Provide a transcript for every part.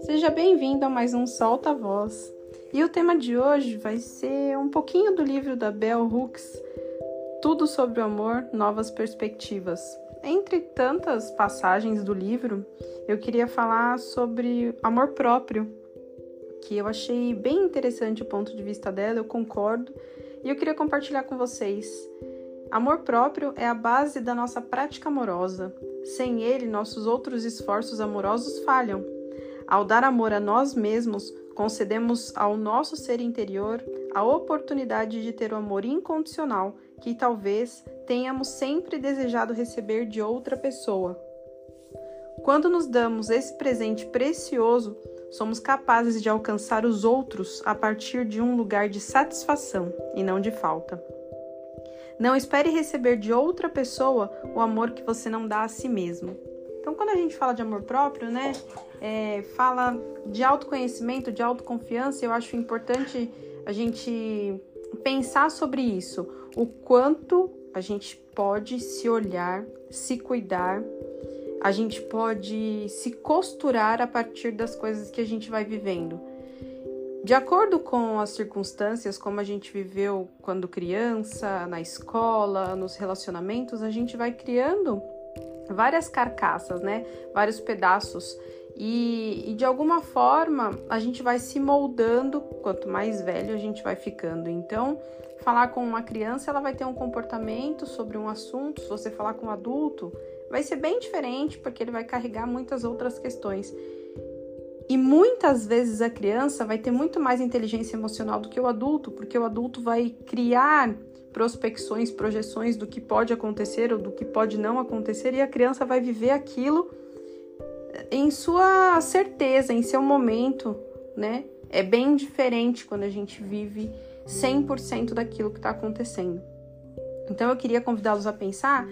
Seja bem-vindo a mais um Solta Voz. E o tema de hoje vai ser um pouquinho do livro da Bell Hooks, Tudo sobre o Amor, Novas Perspectivas. Entre tantas passagens do livro, eu queria falar sobre amor próprio, que eu achei bem interessante o ponto de vista dela, eu concordo, e eu queria compartilhar com vocês. Amor próprio é a base da nossa prática amorosa. Sem ele, nossos outros esforços amorosos falham. Ao dar amor a nós mesmos, concedemos ao nosso ser interior a oportunidade de ter o amor incondicional que talvez tenhamos sempre desejado receber de outra pessoa. Quando nos damos esse presente precioso, somos capazes de alcançar os outros a partir de um lugar de satisfação e não de falta. Não espere receber de outra pessoa o amor que você não dá a si mesmo. Então, quando a gente fala de amor próprio, né, é, fala de autoconhecimento, de autoconfiança, eu acho importante a gente pensar sobre isso. O quanto a gente pode se olhar, se cuidar, a gente pode se costurar a partir das coisas que a gente vai vivendo. De acordo com as circunstâncias, como a gente viveu quando criança, na escola, nos relacionamentos, a gente vai criando várias carcaças, né? Vários pedaços. E, e, de alguma forma a gente vai se moldando quanto mais velho a gente vai ficando. Então, falar com uma criança, ela vai ter um comportamento sobre um assunto. Se você falar com um adulto, vai ser bem diferente, porque ele vai carregar muitas outras questões. E muitas vezes a criança vai ter muito mais inteligência emocional do que o adulto, porque o adulto vai criar prospecções, projeções do que pode acontecer ou do que pode não acontecer, e a criança vai viver aquilo em sua certeza, em seu momento, né? É bem diferente quando a gente vive 100% daquilo que está acontecendo. Então eu queria convidá-los a pensar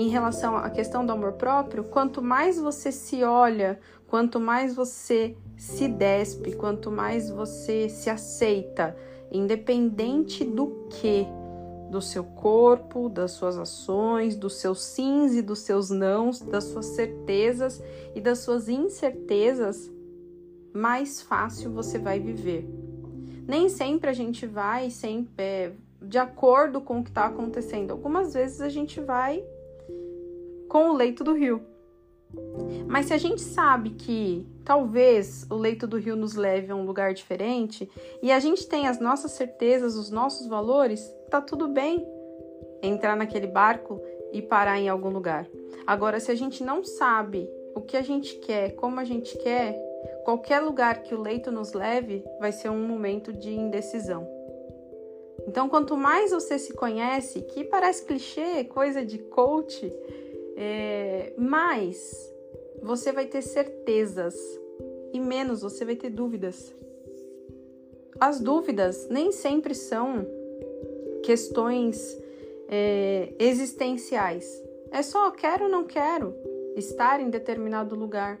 em relação à questão do amor próprio, quanto mais você se olha, quanto mais você se despe, quanto mais você se aceita, independente do que, do seu corpo, das suas ações, dos seus sims e dos seus nãos, das suas certezas e das suas incertezas, mais fácil você vai viver. Nem sempre a gente vai sempre é, de acordo com o que está acontecendo. Algumas vezes a gente vai com o leito do rio. Mas se a gente sabe que talvez o leito do rio nos leve a um lugar diferente e a gente tem as nossas certezas, os nossos valores, tá tudo bem entrar naquele barco e parar em algum lugar. Agora, se a gente não sabe o que a gente quer, como a gente quer, qualquer lugar que o leito nos leve vai ser um momento de indecisão. Então, quanto mais você se conhece, que parece clichê, coisa de coach, é, mais você vai ter certezas e menos você vai ter dúvidas. As dúvidas nem sempre são questões é, existenciais. É só quero ou não quero estar em determinado lugar.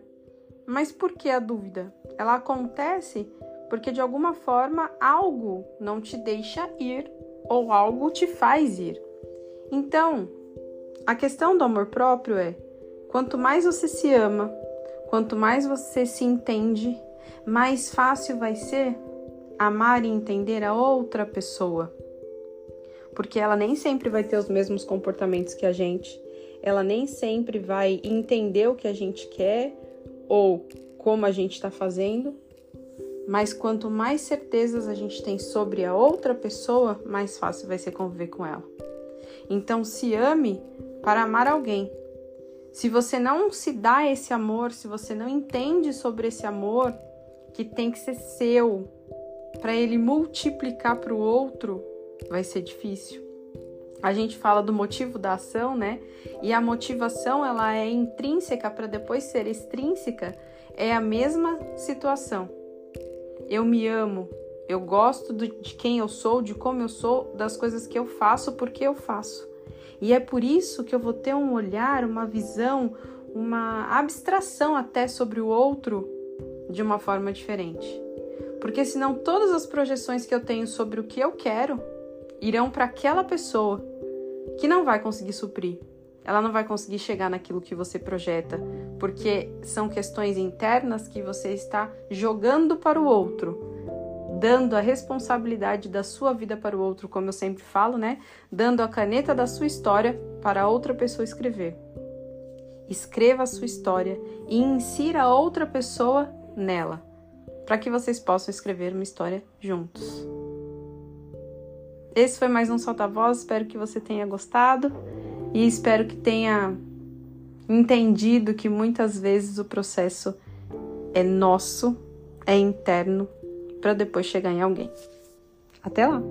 Mas por que a dúvida? Ela acontece porque de alguma forma algo não te deixa ir ou algo te faz ir. Então, a questão do amor próprio é: quanto mais você se ama, quanto mais você se entende, mais fácil vai ser amar e entender a outra pessoa. Porque ela nem sempre vai ter os mesmos comportamentos que a gente, ela nem sempre vai entender o que a gente quer ou como a gente está fazendo, mas quanto mais certezas a gente tem sobre a outra pessoa, mais fácil vai ser conviver com ela. Então, se ame para amar alguém. Se você não se dá esse amor, se você não entende sobre esse amor que tem que ser seu, para ele multiplicar para o outro, vai ser difícil. A gente fala do motivo da ação, né? E a motivação ela é intrínseca para depois ser extrínseca, é a mesma situação. Eu me amo, eu gosto de quem eu sou, de como eu sou, das coisas que eu faço, porque eu faço. E é por isso que eu vou ter um olhar, uma visão, uma abstração até sobre o outro de uma forma diferente. Porque senão todas as projeções que eu tenho sobre o que eu quero irão para aquela pessoa que não vai conseguir suprir. ela não vai conseguir chegar naquilo que você projeta, porque são questões internas que você está jogando para o outro, dando a responsabilidade da sua vida para o outro, como eu sempre falo, né? Dando a caneta da sua história para outra pessoa escrever. Escreva a sua história e insira outra pessoa nela, para que vocês possam escrever uma história juntos. Esse foi mais um Solta Voz, espero que você tenha gostado e espero que tenha entendido que muitas vezes o processo é nosso, é interno, para depois chegar em alguém. Até lá!